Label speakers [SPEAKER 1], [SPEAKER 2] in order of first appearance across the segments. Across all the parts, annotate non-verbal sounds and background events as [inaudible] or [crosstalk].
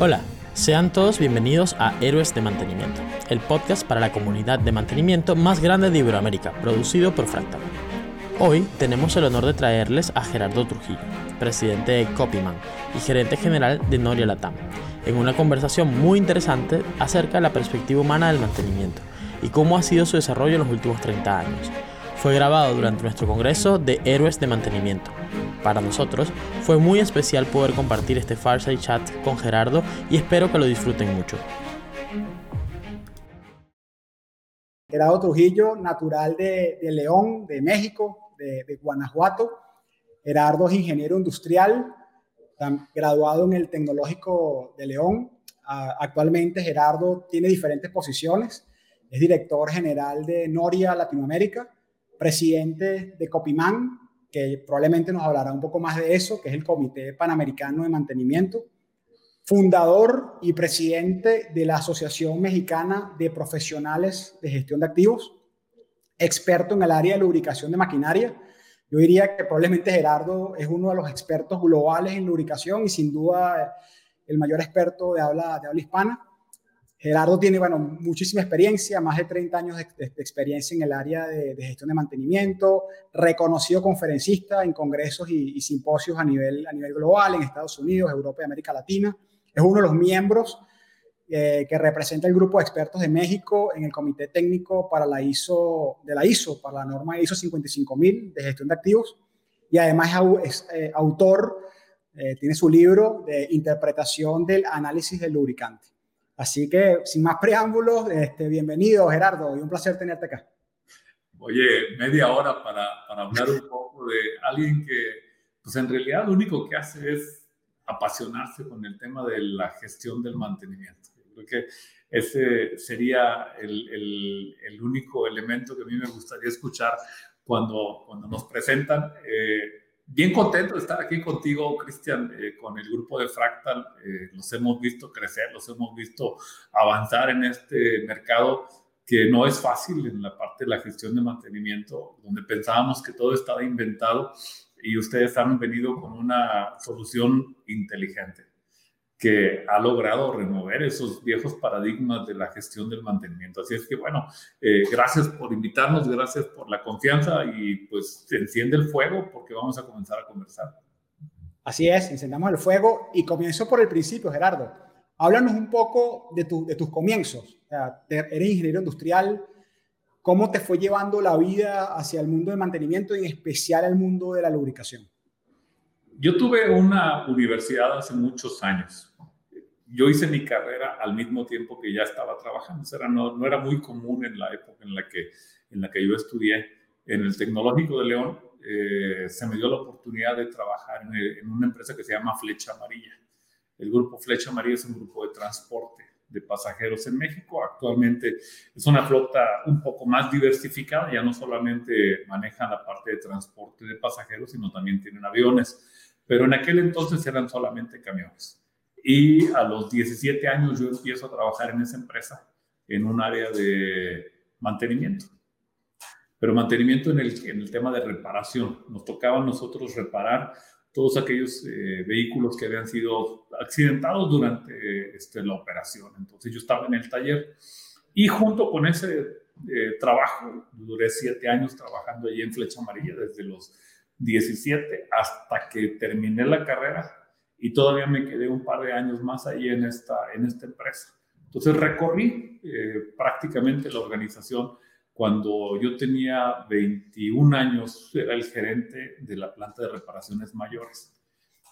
[SPEAKER 1] Hola, sean todos bienvenidos a Héroes de Mantenimiento, el podcast para la comunidad de mantenimiento más grande de Iberoamérica, producido por Fractal. Hoy tenemos el honor de traerles a Gerardo Trujillo, presidente de Copyman y gerente general de Noria Latam, en una conversación muy interesante acerca de la perspectiva humana del mantenimiento y cómo ha sido su desarrollo en los últimos 30 años. Fue grabado durante nuestro congreso de Héroes de Mantenimiento. Para nosotros fue muy especial poder compartir este Farside Chat con Gerardo y espero que lo disfruten mucho.
[SPEAKER 2] Gerardo Trujillo, natural de, León, de México, de, de Guanajuato. Gerardo es ingeniero industrial, graduado en el Tecnológico de León. Actualmente Gerardo tiene diferentes posiciones. Es director general de Noria Latinoamérica, presidente de Copimán, que probablemente nos hablará un poco más de eso, que es el Comité Panamericano de Mantenimiento, fundador y presidente de la Asociación Mexicana de Profesionales de Gestión de Activos, experto en el área de lubricación de maquinaria. Yo diría que probablemente Gerardo es uno de los expertos globales en lubricación y sin duda el mayor experto de habla, de habla hispana. Gerardo tiene, bueno, muchísima experiencia, más de 30 años de, experiencia en el área de, gestión de mantenimiento, reconocido conferencista en congresos y, simposios a nivel, a nivel global en Estados Unidos, Europa y América Latina. Es uno de los miembros eh, que representa el grupo de expertos de México en el comité técnico para la ISO, de la ISO, para la norma ISO 55000 de gestión de activos. Y además es, eh, autor, eh, tiene su libro de interpretación del análisis del lubricante. Así que, sin más preámbulos, este, bienvenido Gerardo y un placer tenerte acá.
[SPEAKER 3] Oye, media hora para, para hablar un poco de alguien que, pues en realidad lo único que hace es apasionarse con el tema de la gestión del mantenimiento. creo que ese sería el, el, el, único elemento que a mí me gustaría escuchar cuando, cuando nos presentan. Eh, bien contento de estar aquí contigo, Cristian, eh, con el grupo de Fractal. Eh, los hemos visto crecer, los hemos visto avanzar en este mercado que no es fácil en la parte de la gestión de mantenimiento, donde pensábamos que todo estaba inventado y ustedes han venido con una solución inteligente que ha logrado remover esos viejos paradigmas de la gestión del mantenimiento. Así es que, bueno, eh, gracias por invitarnos, gracias por la confianza y pues se enciende el fuego porque vamos a comenzar a conversar.
[SPEAKER 2] Así es, encendamos el fuego y comienzo por el principio, Gerardo. Háblanos un poco de, de tus comienzos. eres ingeniero industrial. ¿Cómo te fue llevando la vida hacia el mundo del mantenimiento y en especial al mundo de la lubricación?
[SPEAKER 3] Yo tuve una universidad hace muchos años yo hice mi carrera al mismo tiempo que ya estaba trabajando. No, no, era muy común en la época en la que, en la que yo estudié en el Tecnológico de León. Eh, se me dio la oportunidad de trabajar en, en, una empresa que se llama Flecha Amarilla. El grupo Flecha Amarilla es un grupo de transporte de pasajeros en México. Actualmente es una flota un poco más diversificada, ya no solamente manejan la parte de transporte de pasajeros, sino también tienen aviones, pero en aquel entonces eran solamente camiones. Y a los 17 años yo empiezo a trabajar en esa empresa, en un área de mantenimiento. Pero mantenimiento en el, en el tema de reparación. Nos tocaba a nosotros reparar todos aquellos eh, vehículos que habían sido accidentados durante este, la operación. Entonces yo estaba en el taller y junto con ese eh, trabajo, duré siete años trabajando allí en Flecha Amarilla, desde los 17 hasta que terminé la carrera y todavía me quedé un par de años más ahí en esta, en esta empresa. Entonces recorrí eh, prácticamente la organización. Cuando yo tenía 21 años, era el gerente de la planta de reparaciones mayores.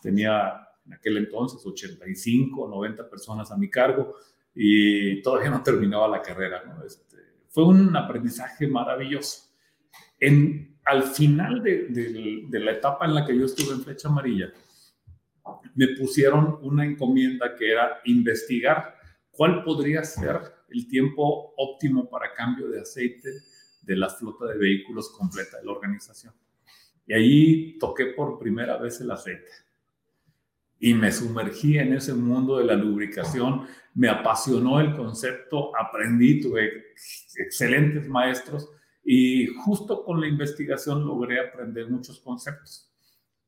[SPEAKER 3] Tenía en aquel entonces 85, 90 personas a mi cargo y todavía no terminaba la carrera. Este, fue un aprendizaje maravilloso. En, al final de, la etapa en la que yo estuve en Flecha Amarilla, me pusieron una encomienda que era investigar cuál podría ser el tiempo óptimo para cambio de aceite de la flota de vehículos completa de la organización. Y ahí toqué por primera vez el aceite. Y me sumergí en ese mundo de la lubricación, me apasionó el concepto, aprendí, tuve excelentes maestros y justo con la investigación logré aprender muchos conceptos.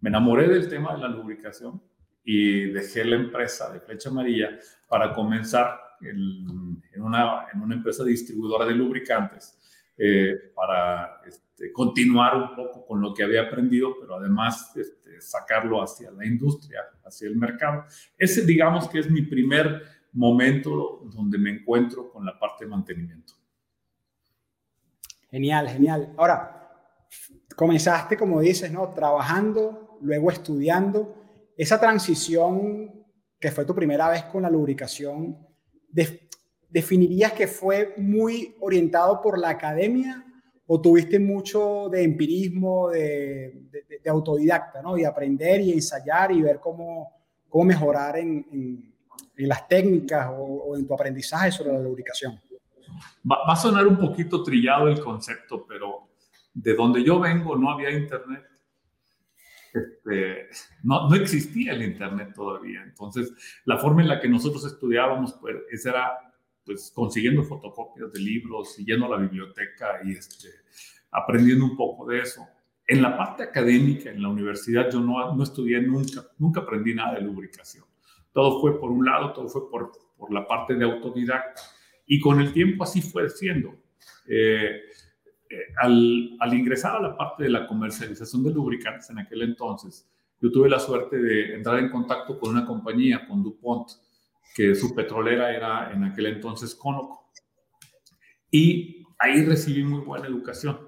[SPEAKER 3] Me enamoré del tema de la lubricación y dejé la empresa de Flecha Amarilla para comenzar en, una, empresa distribuidora de lubricantes eh, para este, continuar un poco con lo que había aprendido, pero además este, sacarlo hacia la industria, hacia el mercado. Ese digamos que es mi primer momento donde me encuentro con la parte de mantenimiento.
[SPEAKER 2] Genial, genial. Ahora, comenzaste, como dices, ¿no? Trabajando, luego estudiando esa transición que fue tu primera vez con la lubricación, ¿definirías que fue muy orientado por la academia o tuviste mucho de empirismo, de, autodidacta, ¿no? Y aprender y ensayar y ver cómo, cómo mejorar en, las técnicas o, en tu aprendizaje sobre la lubricación.
[SPEAKER 3] Va, va, a sonar un poquito trillado el concepto, pero de donde yo vengo no había internet este, no, no, existía el Internet todavía. Entonces, la forma en la que nosotros estudiábamos, pues, era pues, consiguiendo fotocopias de libros, siguiendo la biblioteca y este, aprendiendo un poco de eso. En la parte académica, en la universidad, yo no, no estudié nunca, nunca aprendí nada de lubricación. Todo fue por un lado, todo fue por, por la parte de autodidacta. Y con el tiempo así fue siendo. Eh, al, ingresar a la parte de la comercialización de lubricantes en aquel entonces, yo tuve la suerte de entrar en contacto con una compañía, con DuPont, que su petrolera era en aquel entonces Conoco. Y ahí recibí muy buena educación.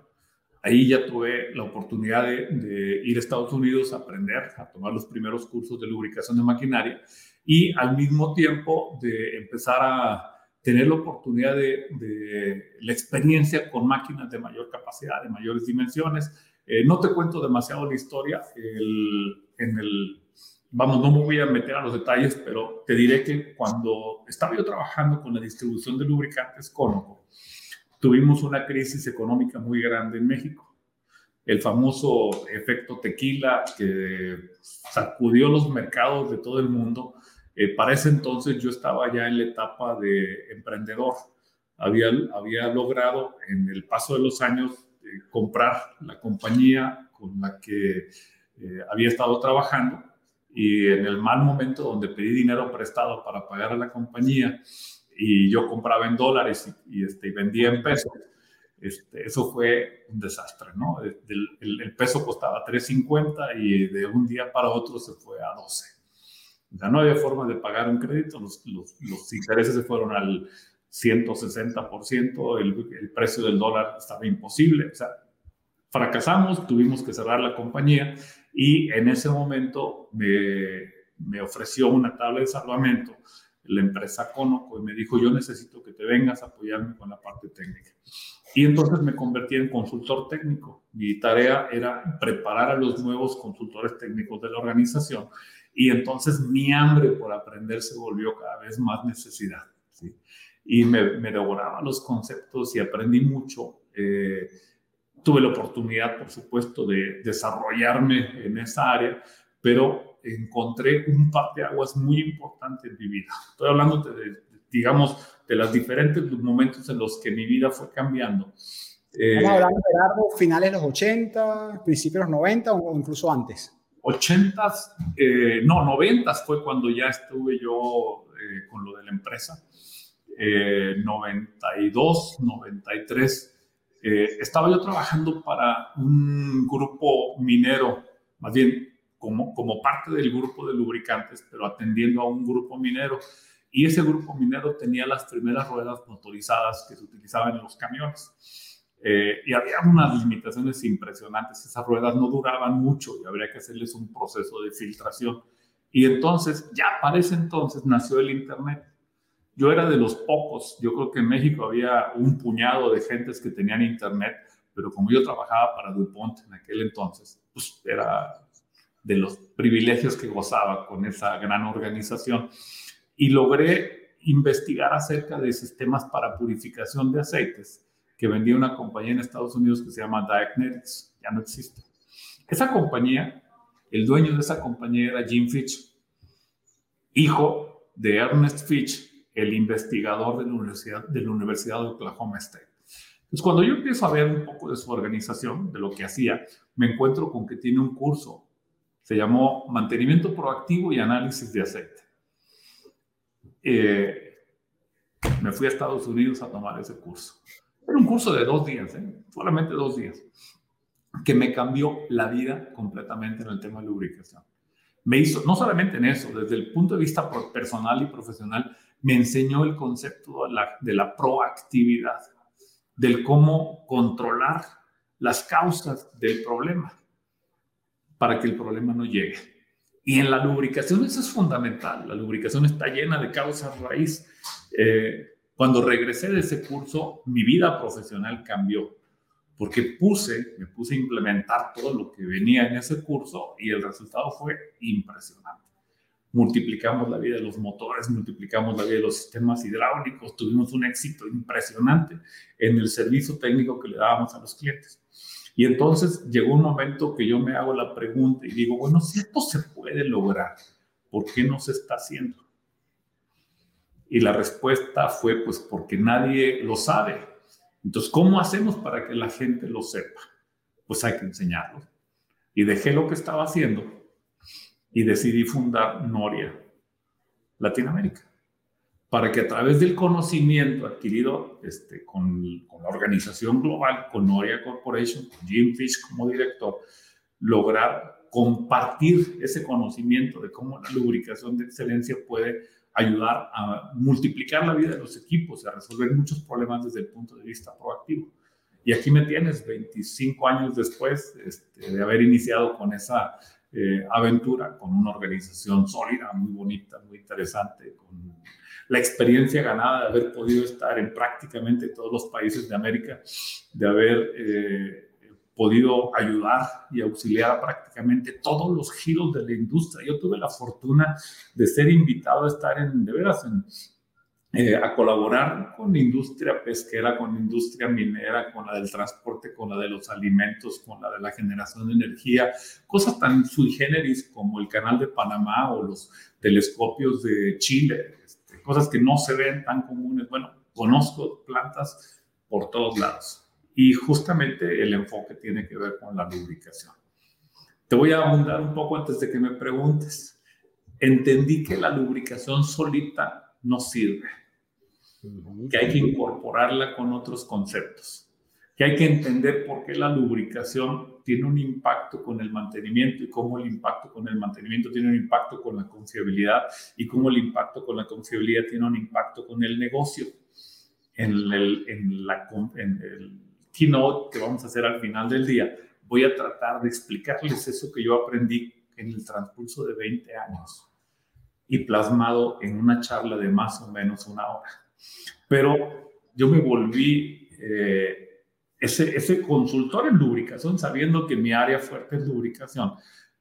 [SPEAKER 3] Ahí ya tuve la oportunidad de, de, ir a Estados Unidos a aprender, a tomar los primeros cursos de lubricación de maquinaria y al mismo tiempo de empezar a tener la oportunidad de, la experiencia con máquinas de mayor capacidad, de mayores dimensiones. Eh, no te cuento demasiado la historia, en el, vamos, no me voy a meter a los detalles, pero te diré que cuando estaba yo trabajando con la distribución de lubricantes Conoco, tuvimos una crisis económica muy grande en México. El famoso efecto tequila que sacudió los mercados de todo el mundo eh, para ese entonces yo estaba ya en la etapa de emprendedor. Había, había logrado en el paso de los años eh, comprar la compañía con la que eh, había estado trabajando y en el mal momento donde pedí dinero prestado para pagar a la compañía y yo compraba en dólares y, este, vendía en pesos, este, eso fue un desastre, ¿no? El, el, el peso costaba 3.50 y de un día para otro se fue a 12. Sea, no había forma de pagar un crédito, los, los, intereses se fueron al 160%, el, el precio del dólar estaba imposible. O sea, fracasamos, tuvimos que cerrar la compañía y en ese momento me, me ofreció una tabla de salvamento la empresa Conoco y me dijo, yo necesito que te vengas a apoyarme con la parte técnica. Y entonces me convertí en consultor técnico. Mi tarea era preparar a los nuevos consultores técnicos de la organización y entonces mi hambre por aprender se volvió cada vez más necesidad. ¿sí? Y me, me, devoraba los conceptos y aprendí mucho. Eh, tuve la oportunidad, por supuesto, de desarrollarme en esa área, pero encontré un par de aguas muy importante en mi vida. Estoy hablando de, digamos, de los diferentes momentos en los que mi vida fue cambiando.
[SPEAKER 2] Eh, Estamos hablando de finales de los 80, principios de los 90 o incluso antes.
[SPEAKER 3] 80s, eh, no, 90s fue cuando ya estuve yo eh, con lo de la empresa. 92, eh, 93, estaba yo trabajando para un grupo minero, más bien como, como parte del grupo de lubricantes, pero atendiendo a un grupo minero. Y ese grupo minero tenía las primeras ruedas motorizadas que se utilizaban en los camiones. Eh, y había unas limitaciones impresionantes. Esas ruedas no duraban mucho y habría que hacerles un proceso de filtración. Y entonces, ya para ese entonces nació el Internet. Yo era de los pocos, yo creo que en México había un puñado de gentes que tenían Internet, pero como yo trabajaba para DuPont en aquel entonces, pues era de los privilegios que gozaba con esa gran organización. Y logré investigar acerca de sistemas para purificación de aceites que vendía una compañía en Estados Unidos que se llama Diagnetics, ya no existe. Esa compañía, el dueño de esa compañía era Jim Fitch, hijo de Ernest Fitch, el investigador de la Universidad de, la Universidad de Oklahoma State. Entonces, cuando yo empiezo a ver un poco de su organización, de lo que hacía, me encuentro con que tiene un curso Se llamó Mantenimiento Proactivo y Análisis de Aceite. Eh, me fui a Estados Unidos a tomar ese curso. Era un curso de dos días, ¿eh? solamente dos días, que me cambió la vida completamente en el tema de lubricación. Me hizo, no solamente en eso, desde el punto de vista personal y profesional, me enseñó el concepto de la, de la proactividad, del cómo controlar las causas del problema para que el problema no llegue. Y en la lubricación eso es fundamental. La lubricación está llena de causas raíz. Eh, cuando regresé de ese curso, mi vida profesional cambió, porque puse, me puse a implementar todo lo que venía en ese curso y el resultado fue impresionante. Multiplicamos la vida de los motores, multiplicamos la vida de los sistemas hidráulicos, tuvimos un éxito impresionante en el servicio técnico que le dábamos a los clientes. Y entonces llegó un momento que yo me hago la pregunta y digo, bueno, si esto se puede lograr, ¿por qué no se está haciendo? Y la respuesta fue, pues porque nadie lo sabe. Entonces, ¿cómo hacemos para que la gente lo sepa? Pues hay que enseñarlo. Y dejé lo que estaba haciendo y decidí fundar Noria Latinoamérica para que a través del conocimiento adquirido este, con, la organización global, con Noria Corporation, con Jim Fish como director, lograr compartir ese conocimiento de cómo la lubricación de excelencia puede ayudar a multiplicar la vida de los equipos, a resolver muchos problemas desde el punto de vista proactivo. Y aquí me tienes 25 años después este, de haber iniciado con esa eh, aventura, con una organización sólida, muy bonita, muy interesante, con la experiencia ganada de haber podido estar en prácticamente todos los países de América, de haber eh, podido ayudar y auxiliar a prácticamente todos los giros de la industria. Yo tuve la fortuna de ser invitado a estar en, de veras, en, eh, a colaborar con la industria pesquera, con la industria minera, con la del transporte, con la de los alimentos, con la de la generación de energía, cosas tan sui generis como el canal de Panamá o los telescopios de Chile, cosas que no se ven tan comunes. Bueno, conozco plantas por todos lados y justamente el enfoque tiene que ver con la lubricación. Te voy a abundar un poco antes de que me preguntes. Entendí que la lubricación solita no sirve, que hay que incorporarla con otros conceptos que hay que entender por qué la lubricación tiene un impacto con el mantenimiento y cómo el impacto con el mantenimiento tiene un impacto con la confiabilidad y cómo el impacto con la confiabilidad tiene un impacto con el negocio. En el, en la, en el keynote que vamos a hacer al final del día, voy a tratar de explicarles eso que yo aprendí en el transcurso de 20 años y plasmado en una charla de más o menos una hora. Pero yo me volví... Eh, ese, ese consultor en lubricación, sabiendo que mi área fuerte es lubricación,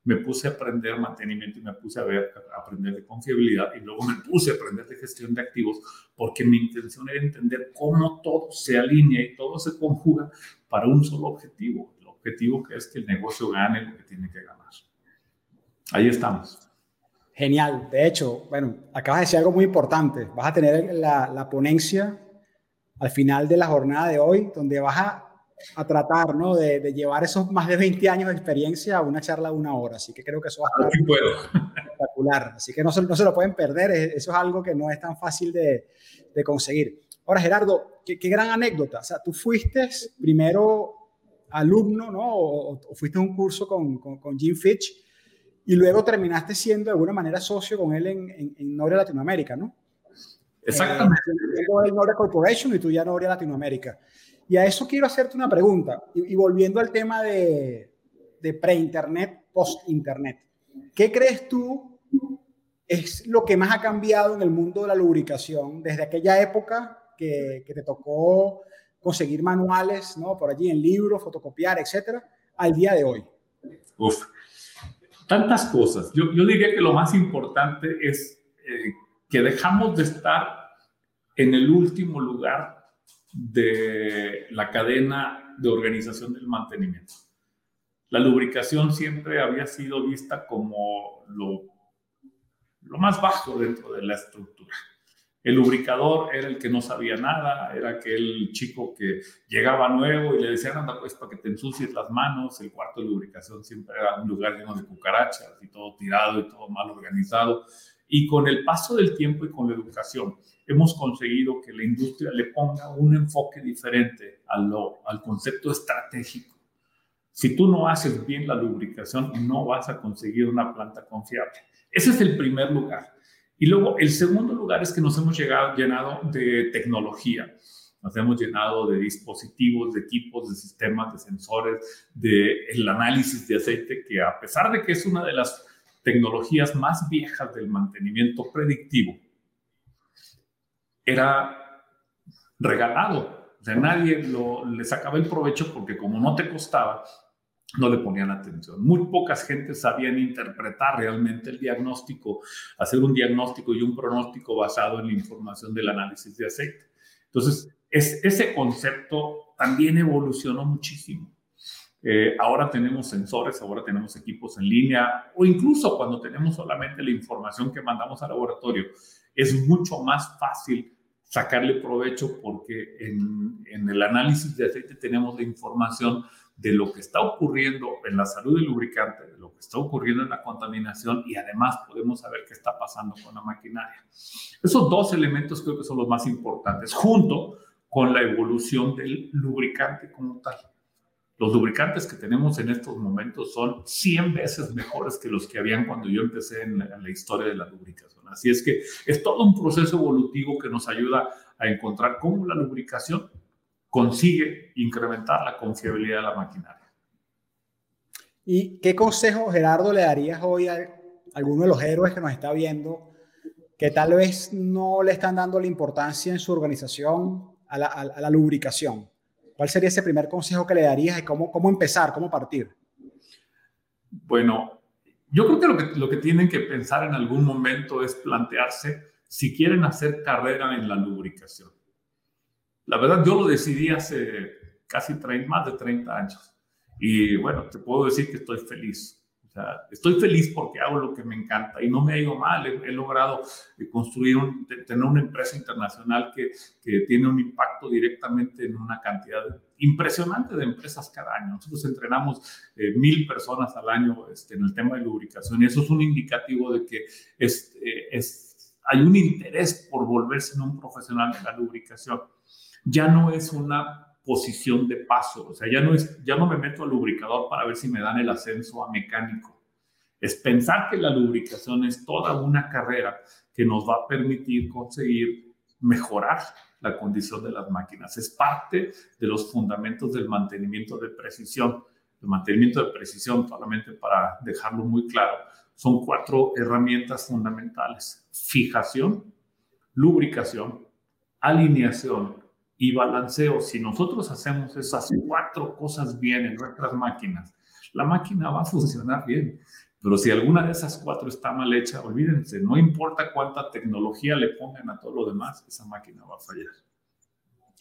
[SPEAKER 3] me puse a aprender mantenimiento y me puse a, ver, a aprender de confiabilidad y luego me puse a aprender de gestión de activos porque mi intención era entender cómo todo se alinea y todo se conjuga para un solo objetivo, el objetivo que es que el negocio gane lo que tiene que ganar. Ahí estamos.
[SPEAKER 2] Genial. De hecho, bueno, acabas de decir algo muy importante. Vas a tener la, la ponencia al final de la jornada de hoy, donde vas a a tratar ¿no? de, llevar esos más de 20 años de experiencia a una charla de una hora. Así que creo que eso va a estar espectacular. Así que no se, no se, lo pueden perder. Eso es algo que no es tan fácil de, de conseguir. Ahora, Gerardo, qué, qué, gran anécdota. O sea, tú fuiste primero alumno, ¿no? O, fuiste a un curso con, con, Jim Fitch y luego terminaste siendo de alguna manera socio con él en, en, en Noria Latinoamérica, ¿no?
[SPEAKER 3] Exactamente.
[SPEAKER 2] Eh, el Noria Corporation y tú ya Noria Latinoamérica. Y a eso quiero hacerte una pregunta, y, volviendo al tema de, de pre-internet, post-internet. ¿Qué crees tú es lo que más ha cambiado en el mundo de la lubricación desde aquella época que, te tocó conseguir manuales, ¿no? Por allí en libros, fotocopiar, etcétera, al día de hoy?
[SPEAKER 3] Uf, tantas cosas. Yo, yo diría que lo más importante es eh, que dejamos de estar en el último lugar de la cadena de organización del mantenimiento. La lubricación siempre había sido vista como lo, lo más bajo dentro de la estructura. El lubricador era el que no sabía nada, era aquel chico que llegaba nuevo y le decían, anda pues para que te ensucies las manos. El cuarto de lubricación siempre era un lugar lleno de cucarachas y todo tirado y todo mal organizado. Y con el paso del tiempo y con la educación, hemos conseguido que la industria le ponga un enfoque diferente al, al concepto estratégico. Si tú no haces bien la lubricación, no vas a conseguir una planta confiable. Ese es el primer lugar. Y luego, el segundo lugar es que nos hemos llegado, llenado de tecnología. Nos hemos llenado de dispositivos, de equipos, de sistemas, de sensores, de el análisis de aceite, que a pesar de que es una de las tecnologías más viejas del mantenimiento predictivo, era regalado. O sea, nadie lo, le sacaba el provecho porque como no te costaba, no le ponían atención. Muy pocas gentes sabían interpretar realmente el diagnóstico, hacer un diagnóstico y un pronóstico basado en la información del análisis de aceite. Entonces, es, ese concepto también evolucionó muchísimo. Eh, ahora tenemos sensores, ahora tenemos equipos en línea o incluso cuando tenemos solamente la información que mandamos al laboratorio, es mucho más fácil sacarle provecho porque en, en el análisis de aceite tenemos la información de lo que está ocurriendo en la salud del lubricante, de lo que está ocurriendo en la contaminación y además podemos saber qué está pasando con la maquinaria. Esos dos elementos creo que son los más importantes, junto con la evolución del lubricante como tal. Los lubricantes que tenemos en estos momentos son 100 veces mejores que los que habían cuando yo empecé en la, historia de la lubricación. Así es que es todo un proceso evolutivo que nos ayuda a encontrar cómo la lubricación consigue incrementar la confiabilidad de la maquinaria.
[SPEAKER 2] ¿Y qué consejo, Gerardo, le darías hoy a alguno de los héroes que nos está viendo que tal vez no le están dando la importancia en su organización a la lubricación? ¿Cuál sería ese primer consejo que le darías y cómo, cómo empezar, cómo partir?
[SPEAKER 3] Bueno, yo creo que lo, que lo que tienen que pensar en algún momento es plantearse si quieren hacer carrera en la lubricación. La verdad, yo lo decidí hace casi 30, más de 30 años. Y bueno, te puedo decir que estoy feliz. Sea, estoy feliz porque hago lo que me encanta y no me ha ido mal. He, he logrado construir, un, tener una empresa internacional que, que, tiene un impacto directamente en una cantidad impresionante de empresas cada año. Nosotros entrenamos eh, mil personas al año este, en el tema de lubricación y eso es un indicativo de que es, eh, es, hay un interés por volverse un profesional de la lubricación ya no es una posición de paso, o sea, ya no, es, ya no me meto al lubricador para ver si me dan el ascenso a mecánico. Es pensar que la lubricación es toda una carrera que nos va a permitir conseguir mejorar la condición de las máquinas. Es parte de los fundamentos del mantenimiento de precisión. El mantenimiento de precisión, solamente para dejarlo muy claro, son cuatro herramientas fundamentales. Fijación, lubricación, alineación y balanceo. Si nosotros hacemos esas cuatro cosas bien en nuestras máquinas, la máquina va a funcionar bien. Pero si alguna de esas cuatro está mal hecha, olvídense, no importa cuánta tecnología le pongan a todo lo demás, esa máquina va a fallar.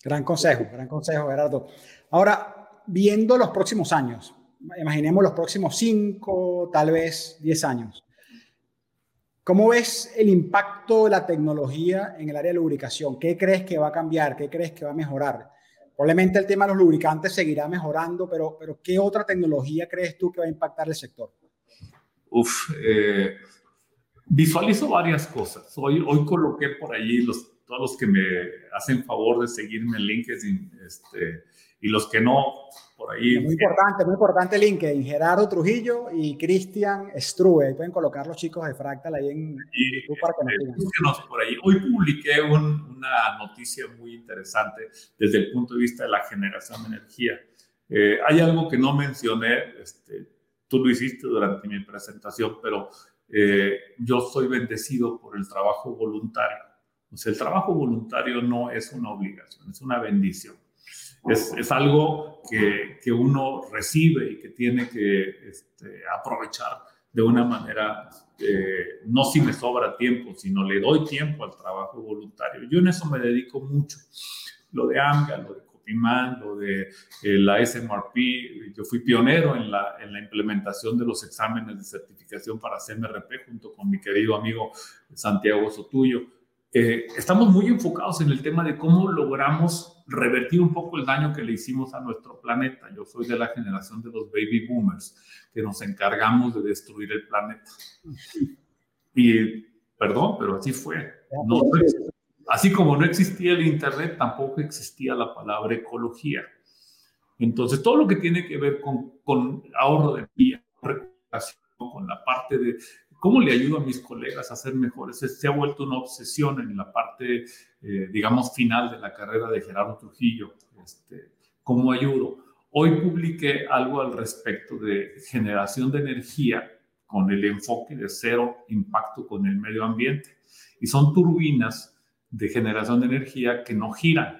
[SPEAKER 2] Gran consejo, gran consejo, Gerardo. Ahora, viendo los próximos años, imaginemos los próximos cinco, tal vez diez años. ¿Cómo ves el impacto de la tecnología en el área de lubricación? ¿Qué crees que va a cambiar? ¿Qué crees que va a mejorar? Probablemente el tema de los lubricantes seguirá mejorando, pero, pero ¿qué otra tecnología crees tú que va a impactar el sector?
[SPEAKER 3] Uf, eh, visualizo varias cosas. Hoy, hoy coloqué por allí los, todos los que me hacen favor de seguirme en LinkedIn este, y los que no, por ahí.
[SPEAKER 2] Muy importante, muy importante LinkedIn. Gerardo Trujillo y Cristian Strue. Ahí pueden colocar los chicos de Fractal ahí en
[SPEAKER 3] y, YouTube para que nos sigan. por ahí. Hoy publiqué un, una noticia muy interesante desde el punto de vista de la generación de energía. Eh, hay algo que no mencioné, este, tú lo hiciste durante mi presentación, pero eh, yo soy bendecido por el trabajo voluntario. O sea, el trabajo voluntario no es una obligación, es una bendición es, es algo que, que, uno recibe y que tiene que este, aprovechar de una manera, eh, no si me sobra tiempo, sino le doy tiempo al trabajo voluntario. Yo en eso me dedico mucho. Lo de AMGA, lo de Copiman, lo de eh, la SMRP, yo fui pionero en la, en la implementación de los exámenes de certificación para CMRP junto con mi querido amigo Santiago Sotuyo eh, estamos muy enfocados en el tema de cómo logramos revertir un poco el daño que le hicimos a nuestro planeta. Yo soy de la generación de los baby boomers, que nos encargamos de destruir el planeta. Y, perdón, pero así fue. así como no existía el Internet, tampoco existía la palabra ecología. Entonces, todo lo que tiene que ver con, con ahorro de energía, con la parte de ¿Cómo le ayudo a mis colegas a ser mejores? Se ha vuelto una obsesión en la parte, eh, digamos, final de la carrera de Gerardo Trujillo. Este, ¿Cómo ayudo? Hoy publiqué algo al respecto de generación de energía con el enfoque de cero impacto con el medio ambiente. Y son turbinas de generación de energía que no giran.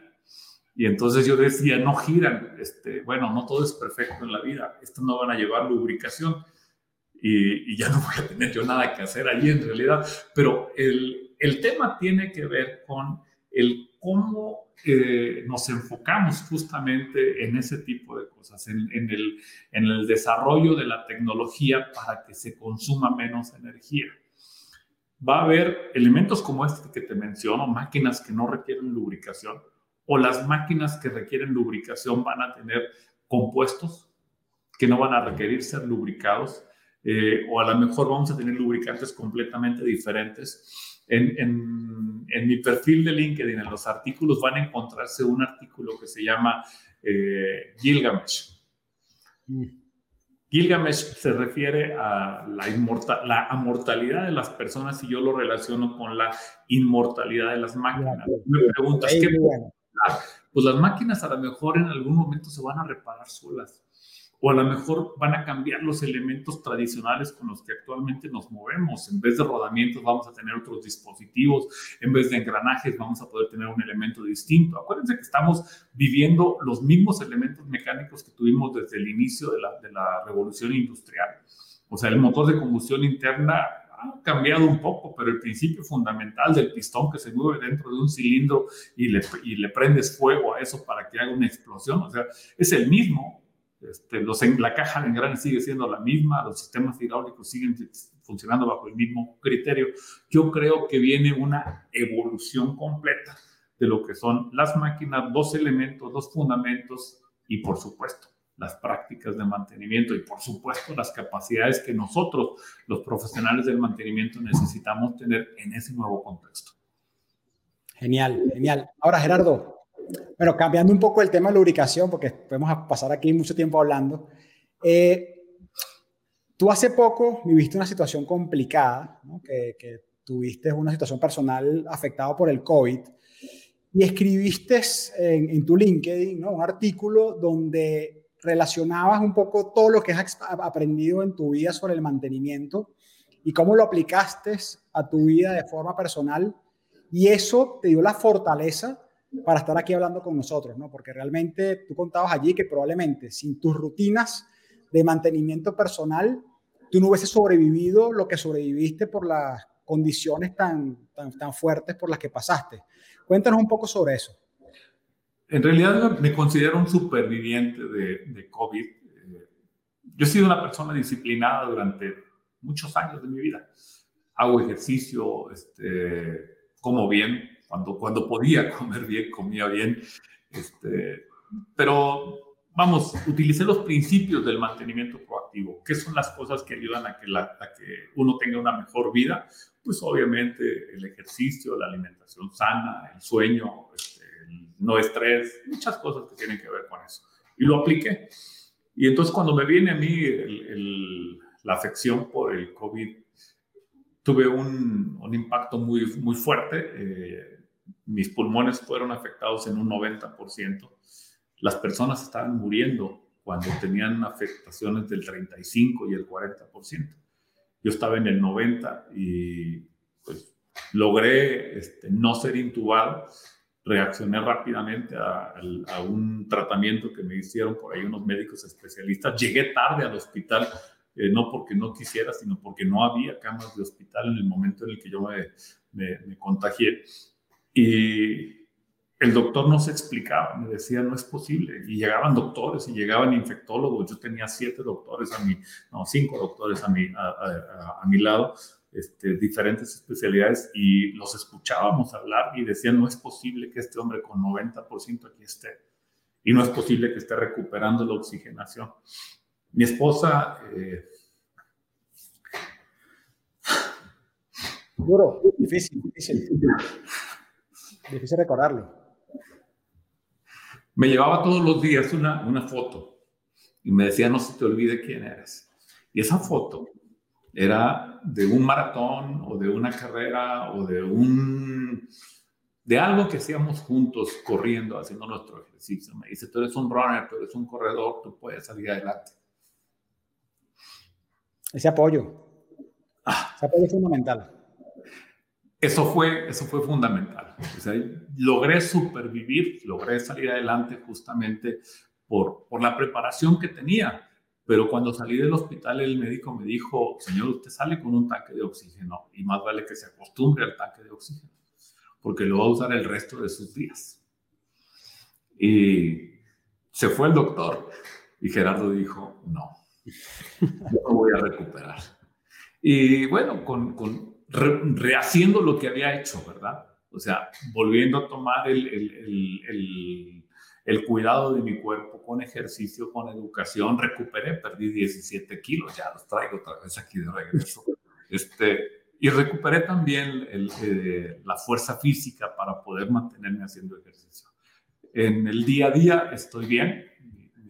[SPEAKER 3] Y entonces yo decía, no giran. Este, bueno, no todo es perfecto en la vida. Esto no van a llevar lubricación y, ya no voy a tener yo nada que hacer allí en realidad. Pero el, el tema tiene que ver con el cómo eh, nos enfocamos justamente en ese tipo de cosas, en, en, el, en el desarrollo de la tecnología para que se consuma menos energía. Va a haber elementos como este que te menciono, máquinas que no requieren lubricación, o las máquinas que requieren lubricación van a tener compuestos que no van a requerir ser lubricados eh, o a lo mejor vamos a tener lubricantes completamente diferentes. En, en, mi perfil de LinkedIn, en los artículos, van a encontrarse un artículo que se llama eh, Gilgamesh. Mm. Gilgamesh se refiere a la, inmortal, la de las personas y yo lo relaciono con la inmortalidad de las máquinas. Me preguntas, ¿qué? Pues las máquinas a lo mejor en algún momento se van a reparar solas o a lo mejor van a cambiar los elementos tradicionales con los que actualmente nos movemos. En vez de rodamientos vamos a tener otros dispositivos, en vez de engranajes vamos a poder tener un elemento distinto. Acuérdense que estamos viviendo los mismos elementos mecánicos que tuvimos desde el inicio de la, revolución industrial. O sea, el motor de combustión interna ha cambiado un poco, pero el principio fundamental del pistón que se mueve dentro de un cilindro y le, y le prendes fuego a eso para que haga una explosión, o sea, es el mismo este, los, la caja de engranes sigue siendo la misma, los sistemas hidráulicos siguen funcionando bajo el mismo criterio. Yo creo que viene una evolución completa de lo que son las máquinas, dos elementos, dos fundamentos y por supuesto las prácticas de mantenimiento y por supuesto las capacidades que nosotros, los profesionales del mantenimiento, necesitamos tener en ese nuevo contexto.
[SPEAKER 2] Genial, genial. Ahora, Gerardo, bueno, cambiando un poco el tema de lubricación, porque podemos pasar aquí mucho tiempo hablando. Eh, tú hace poco viviste una situación complicada, que, tuviste una situación personal afectada por el COVID, y escribiste en, tu LinkedIn ¿no? un artículo donde relacionabas un poco todo lo que has aprendido en tu vida sobre el mantenimiento y cómo lo aplicaste a tu vida de forma personal, y eso te dio la fortaleza para estar aquí hablando con nosotros, ¿no? Porque realmente tú contabas allí que probablemente sin tus rutinas de mantenimiento personal, tú no hubieses sobrevivido lo que sobreviviste por las condiciones tan, tan, tan fuertes por las que pasaste. Cuéntanos un poco sobre eso.
[SPEAKER 3] En realidad me considero un superviviente de, de COVID. Eh, yo he sido una persona disciplinada durante muchos años de mi vida. Hago ejercicio, este, como bien, cuando, cuando podía [laughs] comer bien, comía bien. Este, pero vamos, utilicé los principios del mantenimiento proactivo. ¿Qué son las cosas que ayudan a que, la, a que uno tenga una mejor vida? Pues obviamente el ejercicio, la alimentación sana, el sueño, este, el no estrés, muchas cosas que tienen que ver con eso. Y lo apliqué. Y entonces cuando me viene a mí el, la afección por el COVID, tuve un, un impacto muy, muy fuerte. Eh, mis pulmones fueron afectados en un 90%. Las personas estaban muriendo cuando tenían afectaciones del 35 y el 40%. Yo estaba en el 90 y pues logré este, no ser intubado. Reaccioné rápidamente a, un tratamiento que me hicieron por ahí unos médicos especialistas. Llegué tarde al hospital, eh, no porque no quisiera, sino porque no había camas de hospital en el momento en el que yo me, me, me contagié y el doctor no se explicaba, me decía, no es posible. Y llegaban doctores y llegaban infectólogos. Yo tenía siete doctores a mi, no, cinco doctores a mi, a, mi lado, este, diferentes especialidades y los escuchábamos hablar y decían, no es posible que este hombre con 90% aquí esté y no es posible que esté recuperando la oxigenación. Mi esposa... Eh,
[SPEAKER 2] Duro, difícil, difícil. Difícil recordarlo.
[SPEAKER 3] Me llevaba todos los días una, una foto y me decía, no se te olvide quién eres. Y esa foto era de un maratón o de una carrera o de un de algo que hacíamos juntos corriendo, haciendo nuestro ejercicio. Me dice, tú eres un runner, tú eres un corredor, tú puedes salir adelante.
[SPEAKER 2] Ese apoyo. Ah. Ese apoyo es fundamental.
[SPEAKER 3] Eso fue, eso fue fundamental. logré supervivir, logré salir adelante justamente por, por la preparación que tenía. Pero cuando salí del hospital, el médico me dijo, señor, usted sale con un tanque de oxígeno y más vale que se acostumbre al tanque de oxígeno, porque lo va a usar el resto de sus días. Y se fue el doctor y Gerardo dijo, no, no voy a recuperar. Y bueno, con, con rehaciendo lo que había hecho, ¿verdad? O sea, volviendo a tomar el, el, el, el, cuidado de mi cuerpo con ejercicio, con educación, recuperé, perdí 17 kilos, ya los traigo otra vez aquí de regreso. Este, y recuperé también eh, la fuerza física para poder mantenerme haciendo ejercicio. En el día a día estoy bien,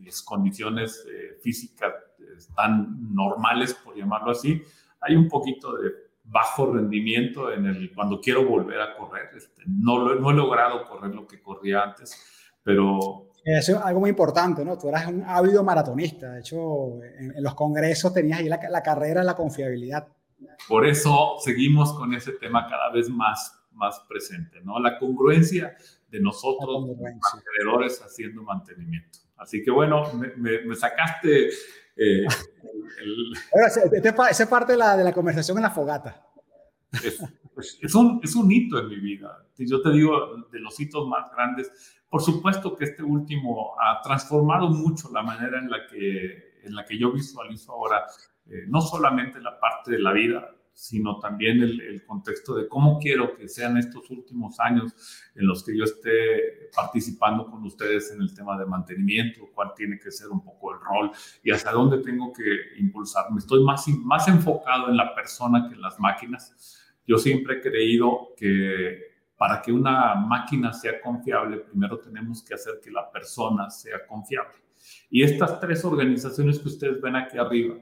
[SPEAKER 3] mis condiciones eh, físicas están normales, por llamarlo así. Hay un poquito de bajo rendimiento en el, cuando quiero volver a correr. Este, no, lo, no he logrado correr lo que corría antes, pero...
[SPEAKER 2] Eso es algo muy importante, ¿no? Tú eras un ávido maratonista. De hecho, en, los congresos tenías ahí la, la, carrera, la confiabilidad.
[SPEAKER 3] Por eso seguimos con ese tema cada vez más, más presente, ¿no? La congruencia de nosotros, mantenedores, haciendo mantenimiento. Así que bueno, me, me, sacaste... Eh, [laughs]
[SPEAKER 2] esa es parte de la, de la conversación en la fogata.
[SPEAKER 3] Es, es, un, es un hito en mi vida. Yo te digo, de los hitos más grandes, por supuesto que este último ha transformado mucho la manera en la que, en la que yo visualizo ahora, eh, no solamente la parte de la vida, sino también el, contexto de cómo quiero que sean estos últimos años en los que yo esté participando con ustedes en el tema de mantenimiento, cuál tiene que ser un poco el rol y hacia dónde tengo que impulsarme. Estoy más, más enfocado en la persona que en las máquinas. Yo siempre he creído que para que una máquina sea confiable, primero tenemos que hacer que la persona sea confiable. Y estas tres organizaciones que ustedes ven aquí arriba,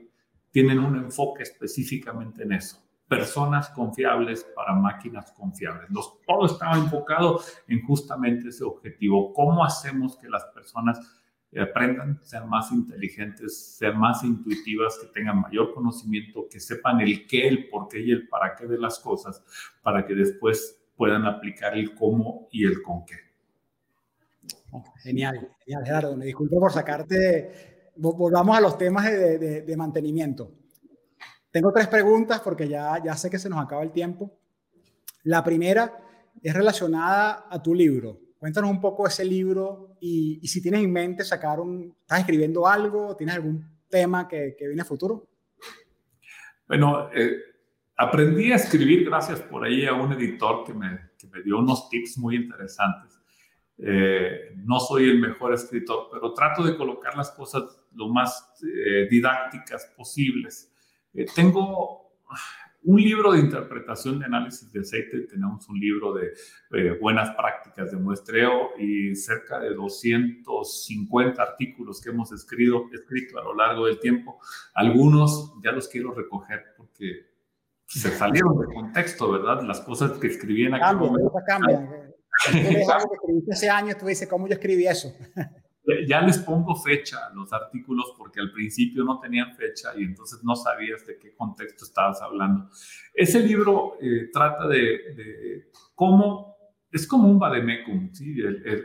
[SPEAKER 3] tienen un enfoque específicamente en eso. Personas confiables para máquinas confiables. Los, todo estaba enfocado en justamente ese objetivo. ¿Cómo hacemos que las personas aprendan, sean más inteligentes, sean más intuitivas, que tengan mayor conocimiento, que sepan el qué, el por qué y el para qué de las cosas, para que después puedan aplicar el cómo y el con qué.
[SPEAKER 2] genial, genial, Gerardo. Me disculpo por sacarte volvamos a los temas de, mantenimiento. Tengo tres preguntas porque ya, ya sé que se nos acaba el tiempo. La primera es relacionada a tu libro. Cuéntanos un poco ese libro y, si tienes en mente sacar un... ¿Estás escribiendo algo? ¿Tienes algún tema que, que viene a futuro?
[SPEAKER 3] Bueno, eh, aprendí a escribir gracias por ahí a un editor que me, que me dio unos tips muy interesantes. Eh, no soy el mejor escritor, pero trato de colocar las cosas lo más eh, didácticas posibles. Eh, tengo un libro de interpretación de análisis de aceite, tenemos un libro de buenas prácticas de muestreo y cerca de 250 artículos que hemos escrito, escrito a lo largo del tiempo. Algunos ya los quiero recoger porque se salieron de contexto, ¿verdad? Las cosas que escribí en aquel momento.
[SPEAKER 2] Ese año, tú dices, ¿cómo yo escribí eso?
[SPEAKER 3] ya les pongo fecha a los artículos porque al principio no tenían fecha y entonces no sabías de qué contexto estabas hablando. Ese libro eh, trata de, cómo, es como un vademecum, ¿sí?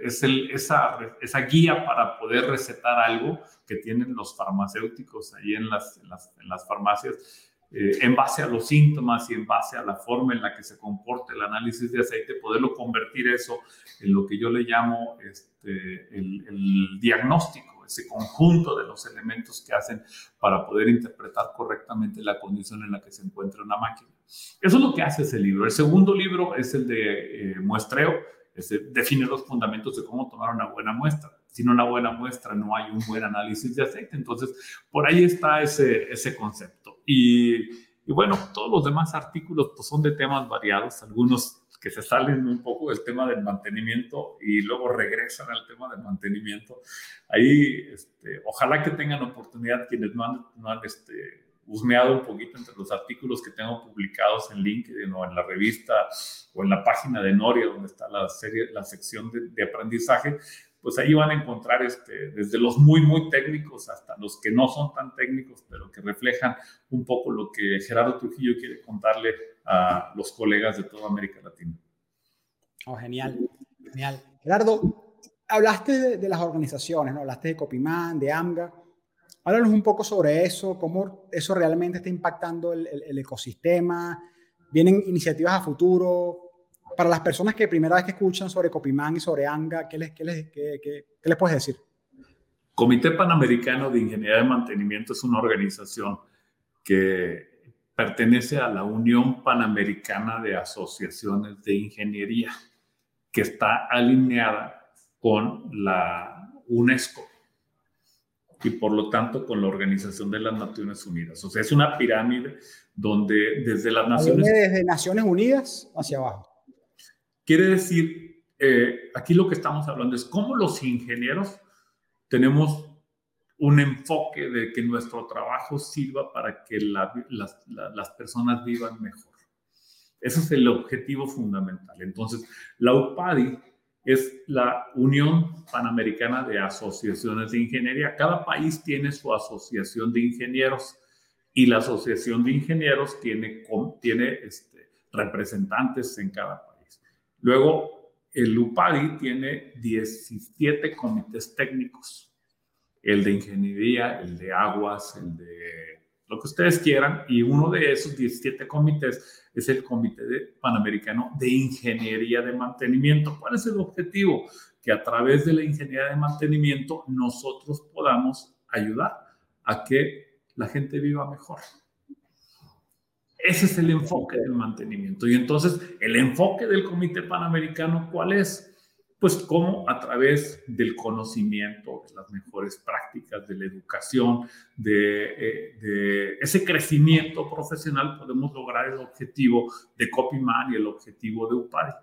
[SPEAKER 3] es el, esa, esa guía para poder recetar algo que tienen los farmacéuticos ahí en las, en las, en las farmacias eh, en base a los síntomas y en base a la forma en la que se comporta el análisis de aceite, poderlo convertir eso en lo que yo le llamo este, el, diagnóstico, ese conjunto de los elementos que hacen para poder interpretar correctamente la condición en la que se encuentra una máquina. Eso es lo que hace ese libro. El segundo libro es el de eh, muestreo, es define los fundamentos de cómo tomar una buena muestra. Sin una buena muestra no hay un buen análisis de aceite. Entonces, por ahí está ese concepto. Y, y bueno, todos los demás artículos pues, son de temas variados, algunos que se salen un poco del tema del mantenimiento y luego regresan al tema del mantenimiento. Ahí, este, ojalá que tengan oportunidad quienes no han, no han este, husmeado un poquito entre los artículos que tengo publicados en LinkedIn o en la revista o en la página de Noria, donde está la, serie, la sección de, de aprendizaje, pues ahí van a encontrar este, desde los muy, muy técnicos hasta los que no son tan técnicos, pero que reflejan un poco lo que Gerardo Trujillo quiere contarle a los colegas de toda América Latina.
[SPEAKER 2] Oh, genial, genial. Gerardo, hablaste de, las organizaciones, ¿no? Hablaste de Copimán, de AMGA. Háblanos un poco sobre eso, cómo eso realmente está impactando el, el, ecosistema. ¿Vienen iniciativas a futuro? Para las personas que primera vez que escuchan sobre Copimán y sobre AMGA, ¿qué les, qué les, qué, qué, qué les puedes decir?
[SPEAKER 3] Comité Panamericano de Ingeniería de Mantenimiento es una organización que pertenece a la Unión Panamericana de Asociaciones de Ingeniería, que está alineada con la UNESCO y por lo tanto con la Organización de las Naciones Unidas. O sea, es una pirámide donde desde las Naciones...
[SPEAKER 2] Desde Naciones Unidas hacia abajo.
[SPEAKER 3] Quiere decir, eh, aquí lo que estamos hablando es cómo los ingenieros tenemos un enfoque de que nuestro trabajo sirva para que las, personas vivan mejor. Ese es el objetivo fundamental. Entonces, la UPADI es la Unión Panamericana de Asociaciones de Ingeniería. Cada país tiene su asociación de ingenieros y la asociación de ingenieros tiene, tiene este, representantes en cada país. Luego, el UPADI tiene 17 comités técnicos el de ingeniería, el de aguas, el de lo que ustedes quieran, y uno de esos 17 comités es el Comité Panamericano de Ingeniería de Mantenimiento. ¿Cuál es el objetivo? Que a través de la ingeniería de mantenimiento nosotros podamos ayudar a que la gente viva mejor. Ese es el enfoque del mantenimiento. Y entonces, el enfoque del Comité Panamericano, ¿cuál es? pues cómo a través del conocimiento, de las mejores prácticas, de la educación, eh, de, ese crecimiento profesional podemos lograr el objetivo de Copyman y el objetivo de UPARI.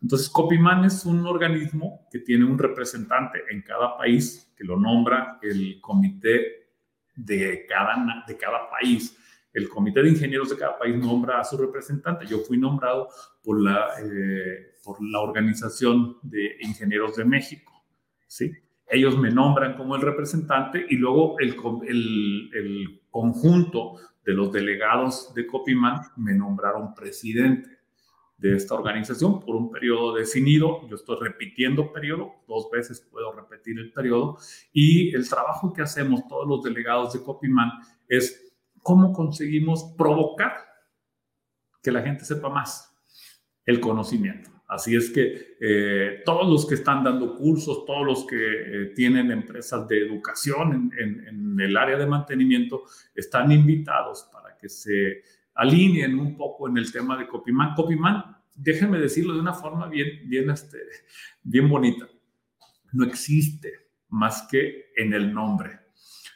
[SPEAKER 3] Entonces, Copyman es un organismo que tiene un representante en cada país, que lo nombra el comité de cada, de cada país el comité de ingenieros de cada país nombra a su representante. Yo fui nombrado por la, eh, por la Organización de Ingenieros de México. ¿sí? Ellos me nombran como el representante y luego el, el, el conjunto de los delegados de Copiman me nombraron presidente de esta organización por un periodo definido. Yo estoy repitiendo periodo, dos veces puedo repetir el periodo. Y el trabajo que hacemos todos los delegados de Copiman es ¿cómo conseguimos provocar que la gente sepa más? El conocimiento. Así es que eh, todos los que están dando cursos, todos los que eh, tienen empresas de educación en, el área de mantenimiento, están invitados para que se alineen un poco en el tema de Copyman. Copyman, déjenme decirlo de una forma bien, bien, este, bien bonita, no existe más que en el nombre.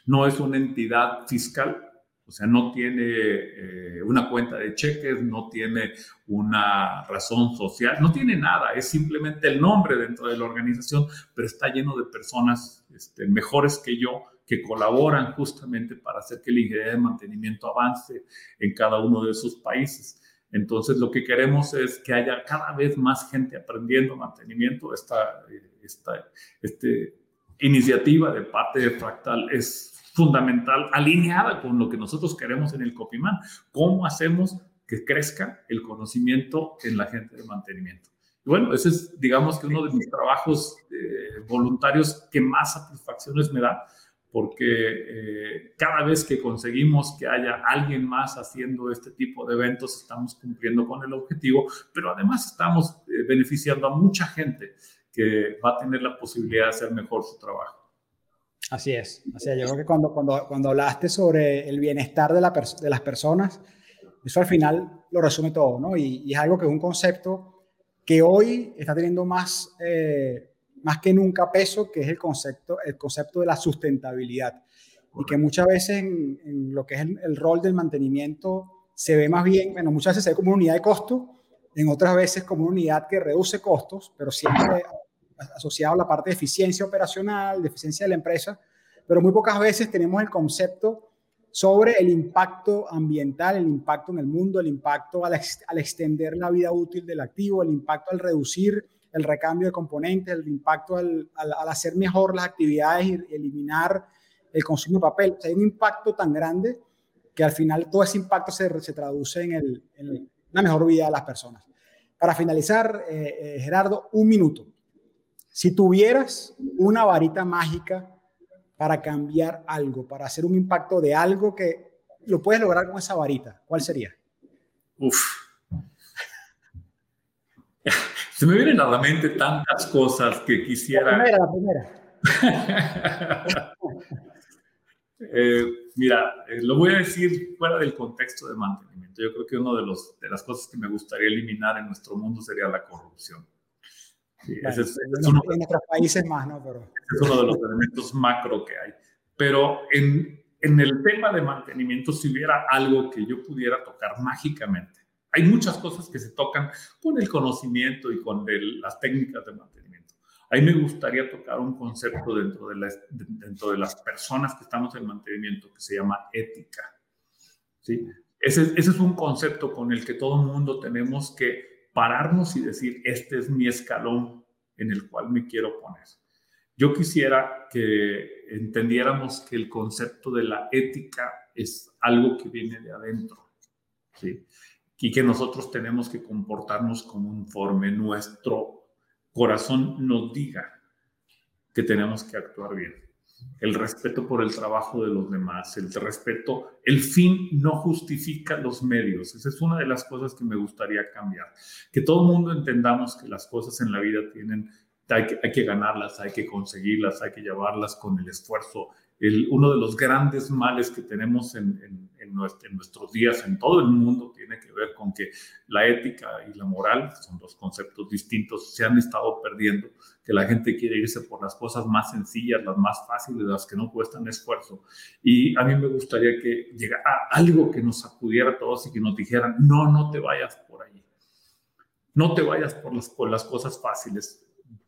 [SPEAKER 3] No es una entidad fiscal, o sea, no tiene eh, una cuenta de cheques, no tiene una razón social, no tiene nada, es simplemente el nombre dentro de la organización, pero está lleno de personas este, mejores que yo que colaboran justamente para hacer que la ingeniería de mantenimiento avance en cada uno de esos países. Entonces, lo que queremos es que haya cada vez más gente aprendiendo mantenimiento. Esta, esta este, iniciativa de parte de Fractal es fundamental, alineada con lo que nosotros queremos en el Copyman. ¿Cómo hacemos que crezca el conocimiento en la gente de mantenimiento? Y bueno, ese es, digamos que uno de mis trabajos eh, voluntarios que más satisfacciones me da, porque eh, cada vez que conseguimos que haya alguien más haciendo este tipo de eventos, estamos cumpliendo con el objetivo, pero además estamos eh, beneficiando a mucha gente que va a tener la posibilidad de hacer mejor su trabajo.
[SPEAKER 2] Así es. Así es. Yo creo que cuando, cuando, cuando hablaste sobre el bienestar de, la de las personas, Eso al final lo resume todo, ¿no? Y, es algo que es un concepto que hoy está teniendo más, eh, más que nunca peso, que es el concepto, el concepto de la sustentabilidad. Y que muchas veces en, lo que es el, rol del mantenimiento se ve más bien, bueno, muchas veces se ve como una unidad de costo, en otras veces como una unidad que reduce costos, pero siempre asociado a la parte de eficiencia operacional, de eficiencia de la empresa, pero muy pocas veces tenemos el concepto sobre el impacto ambiental, el impacto en el mundo, el impacto al, extender la vida útil del activo, el impacto al reducir el recambio de componentes, el impacto al, hacer mejor las actividades y eliminar el consumo de papel. Hay un impacto tan grande que al final todo ese impacto se, se traduce en, el, en, una mejor vida de las personas. Para finalizar, eh, eh, Gerardo, un minuto. Si tuvieras una varita mágica para cambiar algo, para hacer un impacto de algo que lo puedes lograr con esa varita, ¿cuál sería?
[SPEAKER 3] Uf. Se me vienen a la mente tantas cosas que quisiera.
[SPEAKER 2] La primera, la
[SPEAKER 3] primera. [laughs] Eh, mira, eh, lo voy a decir fuera del contexto de mantenimiento. Yo creo que una de, los, de las cosas que me gustaría eliminar en nuestro mundo sería la corrupción.
[SPEAKER 2] Ese es, uno, en otros países más, ¿no? Pero...
[SPEAKER 3] es uno de los elementos macro que hay. Pero en, en el tema de mantenimiento, si hubiera algo que yo pudiera tocar mágicamente, hay muchas cosas que se tocan con el conocimiento y con las técnicas de mantenimiento. A mí me gustaría tocar un concepto dentro de, dentro de las personas que estamos en mantenimiento que se llama ética. ¿sí? Ese, ese es un concepto con el que todo el mundo tenemos que pararnos y decir, este es mi escalón en el cual me quiero poner. Yo quisiera que entendiéramos que el concepto de la ética es algo que viene de adentro, ¿sí? Y que nosotros tenemos que comportarnos conforme nuestro corazón nos diga que tenemos que actuar bien. El respeto por el trabajo de los demás, el respeto, el fin no justifica los medios. Esa es una de las cosas que me gustaría cambiar. Que todo el mundo entendamos que las cosas en la vida tienen hay que, ganarlas, hay que conseguirlas, hay que llevarlas con el esfuerzo. El, uno de los grandes males que tenemos en, nuestros días en todo el mundo tiene que ver con que la ética y la moral son dos conceptos distintos, se han estado perdiendo, que la gente quiere irse por las cosas más sencillas, las más fáciles, las que no cuestan esfuerzo. Y a mí me gustaría que llegara algo que nos sacudiera a todos y que nos dijeran, no, no te vayas por ahí. No te vayas por las cosas fáciles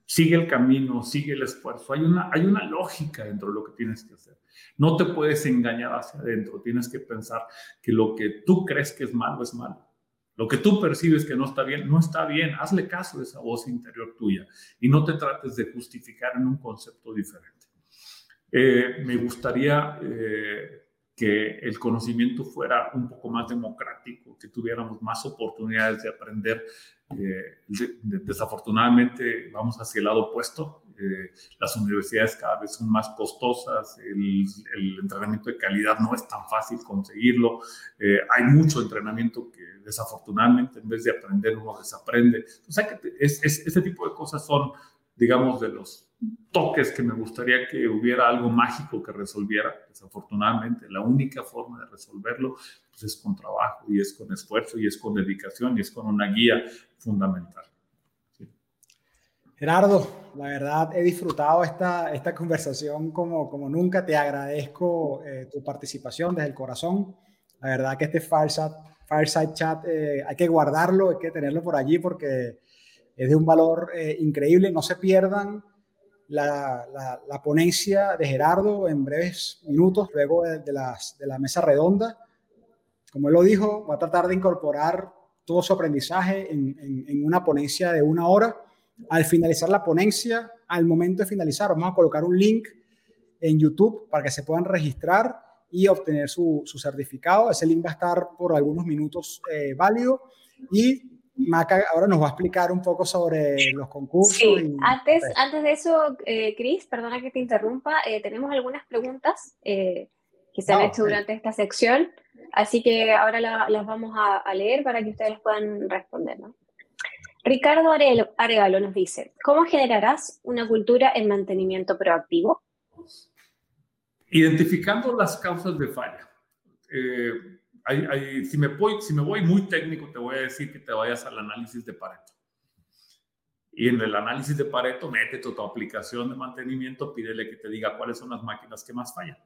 [SPEAKER 3] sigue el camino, sigue el esfuerzo. Hay una, hay una lógica dentro de lo que tienes que hacer. No te puedes engañar hacia adentro. Tienes que pensar que lo que tú crees que es malo es malo. Lo que tú percibes que no está bien, no está bien. Hazle caso a esa voz interior tuya y no te trates de justificar en un concepto diferente. Eh, me gustaría eh, que el conocimiento fuera un poco más democrático, que tuviéramos más oportunidades de aprender. Eh, desafortunadamente vamos hacia el lado opuesto. Eh, las universidades cada vez son más costosas, el, entrenamiento de calidad no es tan fácil conseguirlo, eh, hay mucho entrenamiento que desafortunadamente en vez de aprender uno desaprende. O sea que es, ese tipo de cosas son, digamos, de los toques que me gustaría que hubiera algo mágico que resolviera. Desafortunadamente, la única forma de resolverlo pues, es con trabajo y es con esfuerzo y es con dedicación y es con una guía fundamental.
[SPEAKER 2] Gerardo, la verdad he disfrutado esta, esta conversación como, como nunca. Te agradezco eh, tu participación desde el corazón. La verdad que este Fireside, Fireside Chat eh, hay que guardarlo, hay que tenerlo por allí porque es de un valor eh, increíble. No se pierdan la, la, ponencia de Gerardo en breves minutos, luego de, las, de la mesa redonda. Como él lo dijo, va a tratar de incorporar todo su aprendizaje en, en, una ponencia de una hora. Al finalizar la ponencia, al momento de finalizar, vamos a colocar un link en YouTube para que se puedan registrar y obtener su, su certificado. Ese link va a estar por algunos minutos eh, válido y Maca ahora nos va a explicar un poco sobre los concursos.
[SPEAKER 4] Sí, antes, antes de eso, eh, Cris, perdona que te interrumpa, eh, tenemos algunas preguntas eh, que se han hecho durante esta sección, así que ahora las vamos a, leer para que ustedes puedan responder. ¿no? Ricardo Arevalo nos dice, ¿cómo generarás una cultura en mantenimiento proactivo?
[SPEAKER 3] Identificando las causas de falla si, me voy, si me voy muy técnico, te voy a decir que te vayas al análisis de Pareto. Y en el análisis de Pareto, mete tu aplicación de mantenimiento, pídele que te diga cuáles son las máquinas que más fallan.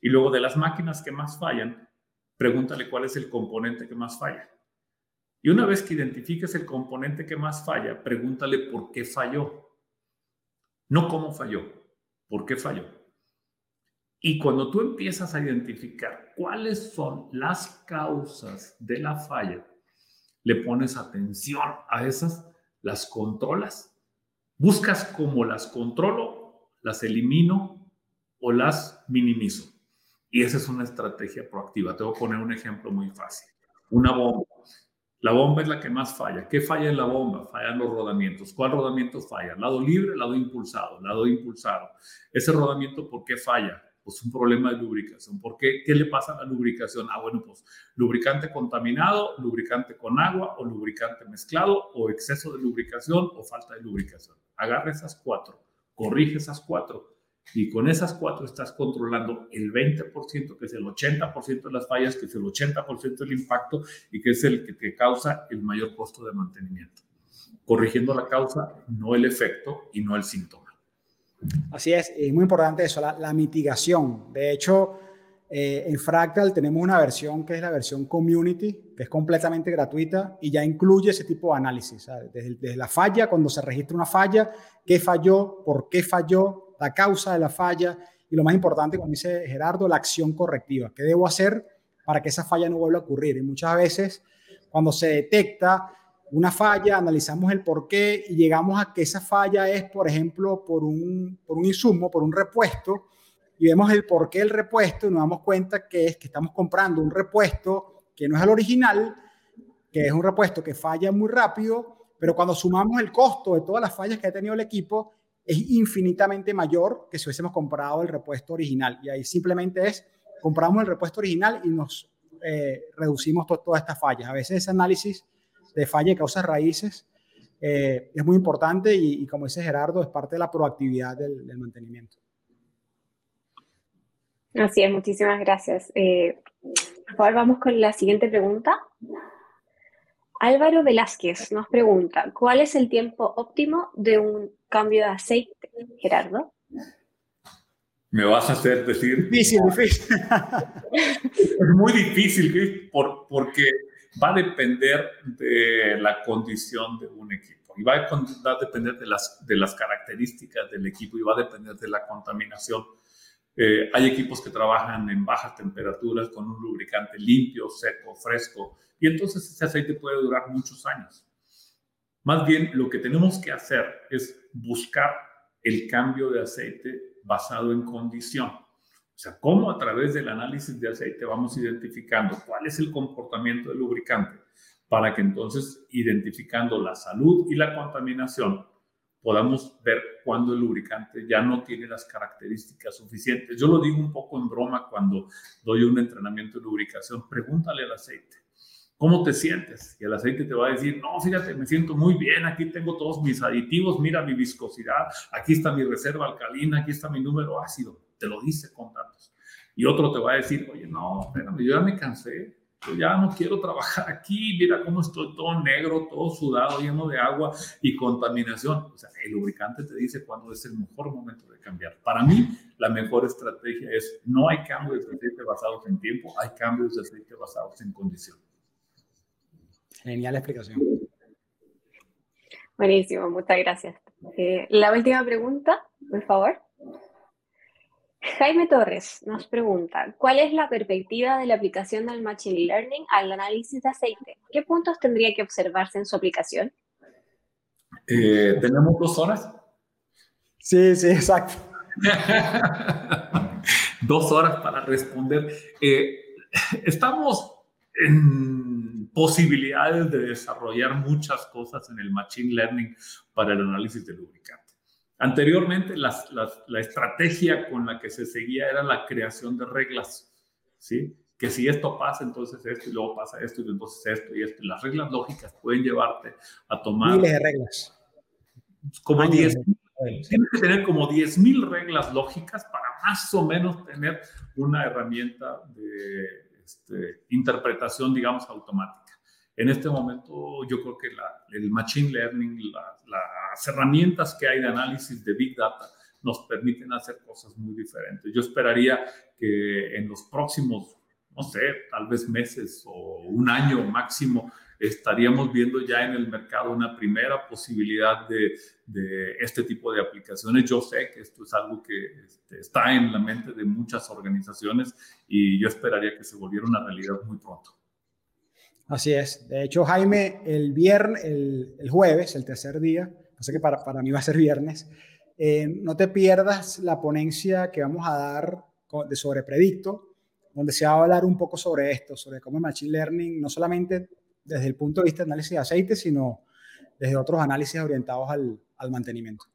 [SPEAKER 3] Y luego de las máquinas que más fallan, pregúntale cuál es el componente que más falla. Y una vez que identifiques el componente que más falla, pregúntale por qué falló. No cómo falló, por qué falló. Y cuando tú empiezas a identificar cuáles son las causas de la falla, le pones atención a esas, las controlas, buscas cómo las controlo, las elimino o las minimizo. Y esa es una estrategia proactiva. Te voy a poner un ejemplo muy fácil. Una bomba. La bomba es la que más falla. ¿Qué falla en la bomba? Fallan los rodamientos. ¿Cuál rodamiento falla? Lado libre, lado impulsado, lado impulsado. Ese rodamiento, ¿por qué falla? Pues un problema de lubricación. ¿Por qué? ¿Qué le pasa a la lubricación? Ah, bueno, pues lubricante contaminado, lubricante con agua o lubricante mezclado o exceso de lubricación o falta de lubricación. Agarra esas cuatro, corrige esas cuatro y con esas cuatro estás controlando el 20%, que es el 80% de las fallas, que es el 80% del impacto y que es el que te causa el mayor costo de mantenimiento. Corrigiendo la causa, no el efecto y no el síntoma.
[SPEAKER 2] Así es, es muy importante eso, la, mitigación. De hecho, eh, en Fractal tenemos una versión que es la versión Community, que es completamente gratuita y ya incluye ese tipo de análisis. Desde, desde la falla, cuando se registra una falla, qué falló, por qué falló, la causa de la falla y lo más importante, como dice Gerardo, la acción correctiva. ¿Qué debo hacer para que esa falla no vuelva a ocurrir? Y muchas veces, cuando se detecta una falla, analizamos el por qué y llegamos a que esa falla es, por ejemplo, por un, por un insumo, por un repuesto, y vemos el por qué el repuesto y nos damos cuenta que es que estamos comprando un repuesto que no es el original, que es un repuesto que falla muy rápido, pero cuando sumamos el costo de todas las fallas que ha tenido el equipo, es infinitamente mayor que si hubiésemos comprado el repuesto original. Y ahí simplemente es, compramos el repuesto original y nos eh, reducimos todas estas fallas. A veces ese análisis de falla y causas raíces eh, es muy importante y, como dice Gerardo, es parte de la proactividad del, mantenimiento.
[SPEAKER 4] Así es, muchísimas gracias. Eh, por favor, vamos con la siguiente pregunta. Álvaro Velázquez nos pregunta, ¿cuál es el tiempo óptimo de un cambio de aceite, Gerardo?
[SPEAKER 3] Me vas a hacer decir...
[SPEAKER 2] Difícil, difícil. [laughs]
[SPEAKER 3] es muy difícil, por, porque va a depender de la condición de un equipo y va a, depender de las, características del equipo y va a depender de la contaminación. Eh, hay equipos que trabajan en bajas temperaturas con un lubricante limpio, seco, fresco, y entonces ese aceite puede durar muchos años. Más bien, lo que tenemos que hacer es buscar el cambio de aceite basado en condición. O sea, cómo a través del análisis de aceite vamos identificando cuál es el comportamiento del lubricante para que entonces, identificando la salud y la contaminación, podamos ver cuándo el lubricante ya no tiene las características suficientes. Yo lo digo un poco en broma cuando doy un entrenamiento de lubricación. Pregúntale al aceite. ¿Cómo te sientes? Y el aceite te va a decir, no, fíjate, me siento muy bien, aquí tengo todos mis aditivos, mira mi viscosidad, aquí está mi reserva alcalina, aquí está mi número ácido, te lo dice con datos. Y otro te va a decir, oye, no, espérame, yo ya me cansé, yo ya no quiero trabajar aquí, mira cómo estoy todo negro, todo sudado, lleno de agua y contaminación. O sea, el lubricante te dice cuándo es el mejor momento de cambiar. Para mí, la mejor estrategia es, no hay cambios de aceite basados en tiempo, hay cambios de aceite basados en condición.
[SPEAKER 2] Genial explicación.
[SPEAKER 4] Buenísimo, muchas gracias. Eh, la última pregunta, por favor. Jaime Torres nos pregunta, ¿cuál es la perspectiva de la aplicación del Machine Learning al análisis de aceite? ¿Qué puntos tendría que observarse en su aplicación?
[SPEAKER 3] Eh, ¿Tenemos dos horas?
[SPEAKER 2] Sí, sí, exacto. [laughs]
[SPEAKER 3] dos horas para responder. Eh, estamos en posibilidades de desarrollar muchas cosas en el Machine Learning para el análisis de lubricante. Anteriormente, la estrategia con la que se seguía era la creación de reglas, ¿sí? Que si esto pasa, entonces esto, y luego pasa esto, y entonces esto, y esto. las reglas lógicas pueden llevarte a tomar...
[SPEAKER 2] Miles de reglas.
[SPEAKER 3] Como 10 Tienes que tener como 10.000 reglas lógicas para más o menos tener una herramienta de este, interpretación, digamos, automática. En este momento yo creo que el Machine Learning, las herramientas que hay de análisis de Big Data nos permiten hacer cosas muy diferentes. Yo esperaría que en los próximos, no sé, tal vez meses o un año máximo, estaríamos viendo ya en el mercado una primera posibilidad de, este tipo de aplicaciones. Yo sé que esto es algo que este, está en la mente de muchas organizaciones y yo esperaría que se volviera una realidad muy pronto.
[SPEAKER 2] Así es. De hecho, Jaime, el viernes, el, jueves, el tercer día, no sé que para, para mí va a ser viernes, eh, no te pierdas la ponencia que vamos a dar de sobre Predicto, donde se va a hablar un poco sobre esto, sobre cómo el Machine Learning no solamente desde el punto de vista de análisis de aceite, sino desde otros análisis orientados al, al mantenimiento.